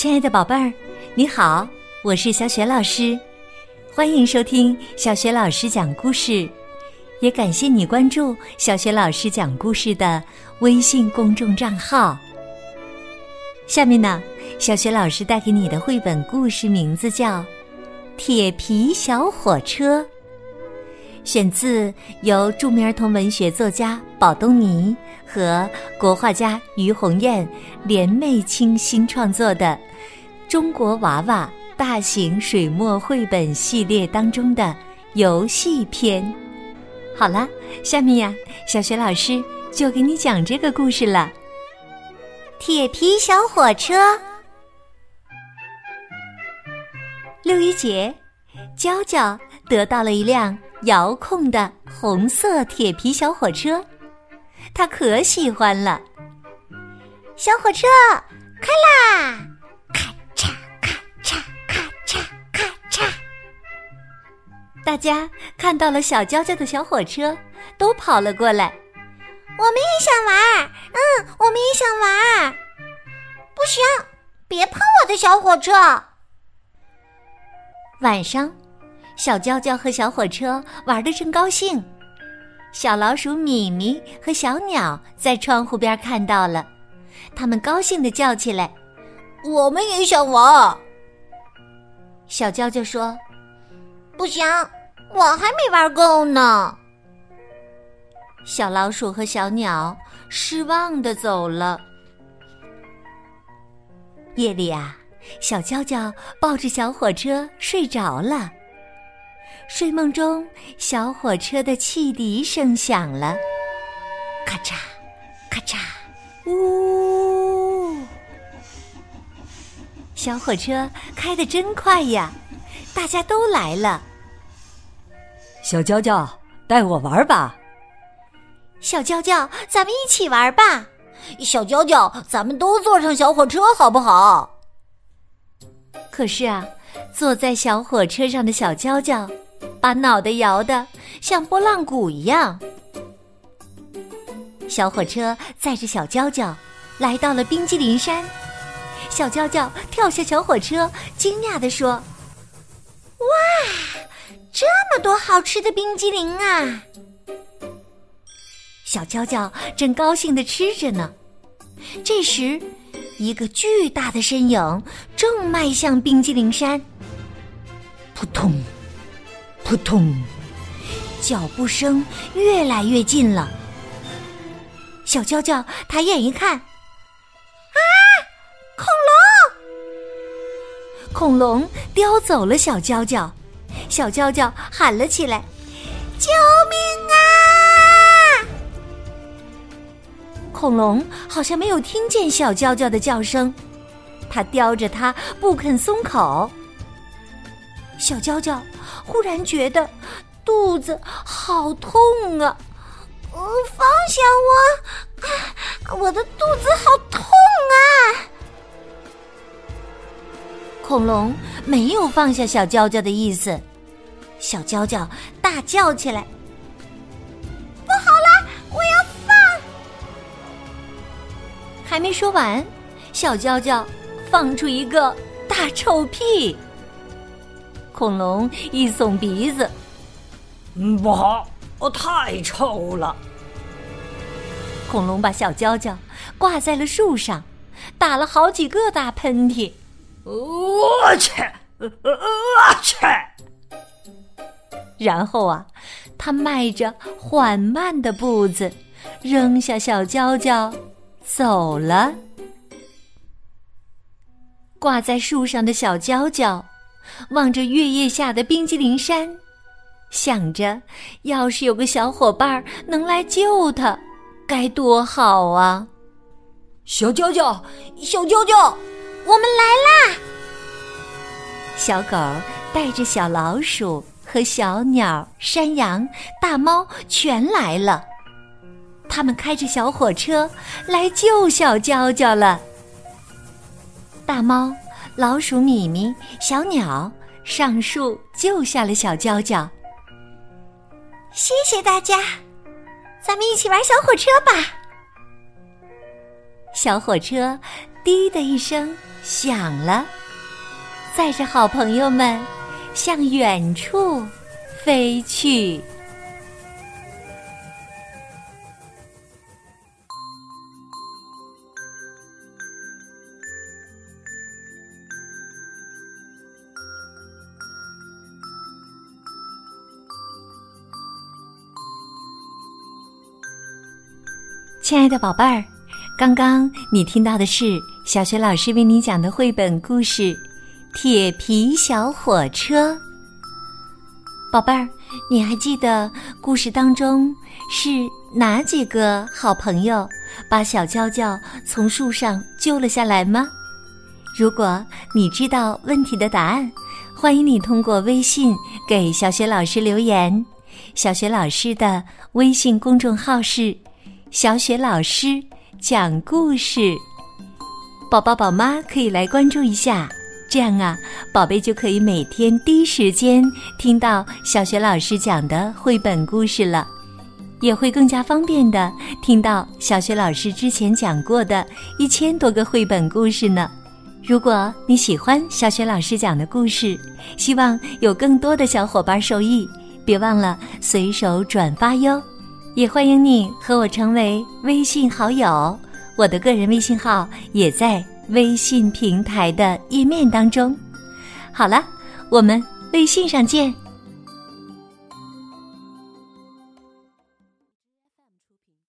亲爱的宝贝儿，你好，我是小雪老师，欢迎收听小雪老师讲故事，也感谢你关注小雪老师讲故事的微信公众账号。下面呢，小雪老师带给你的绘本故事名字叫《铁皮小火车》，选自由著名儿童文学作家宝东尼和国画家于红艳联袂倾心创作的。中国娃娃大型水墨绘本系列当中的游戏篇，好了，下面呀，小雪老师就给你讲这个故事了。铁皮小火车。六一节，娇娇得到了一辆遥控的红色铁皮小火车，他可喜欢了。小火车开啦！咔嚓咔嚓咔嚓咔嚓大家看到了小娇娇的小火车，都跑了过来。我们也想玩，嗯，我们也想玩。不行，别碰我的小火车。晚上，小娇娇和小火车玩的正高兴，小老鼠米米和小鸟在窗户边看到了，他们高兴的叫起来：“我们也想玩。”小娇娇说：“不行。”我还没玩够呢。小老鼠和小鸟失望的走了。夜里啊，小娇娇抱着小火车睡着了。睡梦中，小火车的汽笛声响了，咔嚓，咔嚓，呜！小火车开得真快呀！大家都来了。小娇娇，带我玩吧。小娇娇，咱们一起玩吧。小娇娇，咱们都坐上小火车好不好？可是啊，坐在小火车上的小娇娇，把脑袋摇得像拨浪鼓一样。小火车载着小娇娇来到了冰激凌山，小娇娇跳下小火车，惊讶地说：“哇！”这么多好吃的冰激凌啊！小娇娇正高兴的吃着呢。这时，一个巨大的身影正迈向冰激凌山。扑通，扑通，脚步声越来越近了。小娇娇抬眼一看，啊，恐龙！恐龙叼走了小娇娇。小娇娇喊了起来：“救命啊！”恐龙好像没有听见小娇娇的叫声，它叼着它不肯松口。小娇娇忽然觉得肚子好痛啊！放下我，我的肚子好痛啊！恐龙没有放下小娇娇的意思。小娇娇大叫起来：“不好了，我要放！”还没说完，小娇娇放出一个大臭屁。恐龙一耸鼻子：“嗯，不好，我太臭了。”恐龙把小娇娇挂在了树上，打了好几个大喷嚏。我去，我去！然后啊，他迈着缓慢的步子，扔下小娇娇，走了。挂在树上的小娇娇，望着月夜下的冰激凌山，想着，要是有个小伙伴能来救他，该多好啊！小娇娇，小娇娇，我们来啦！小狗带着小老鼠。和小鸟、山羊、大猫全来了，他们开着小火车来救小娇娇了。大猫、老鼠米米、小鸟上树救下了小娇娇。谢谢大家，咱们一起玩小火车吧。小火车“滴”的一声响了，载着好朋友们向远处飞去。亲爱的宝贝儿，刚刚你听到的是小学老师为你讲的绘本故事《铁皮小火车》。宝贝儿，你还记得故事当中是哪几个好朋友把小娇娇从树上救了下来吗？如果你知道问题的答案，欢迎你通过微信给小学老师留言。小学老师的微信公众号是。小雪老师讲故事，宝宝宝妈可以来关注一下，这样啊，宝贝就可以每天第一时间听到小雪老师讲的绘本故事了，也会更加方便的听到小雪老师之前讲过的一千多个绘本故事呢。如果你喜欢小雪老师讲的故事，希望有更多的小伙伴受益，别忘了随手转发哟。也欢迎你和我成为微信好友，我的个人微信号也在微信平台的页面当中。好了，我们微信上见。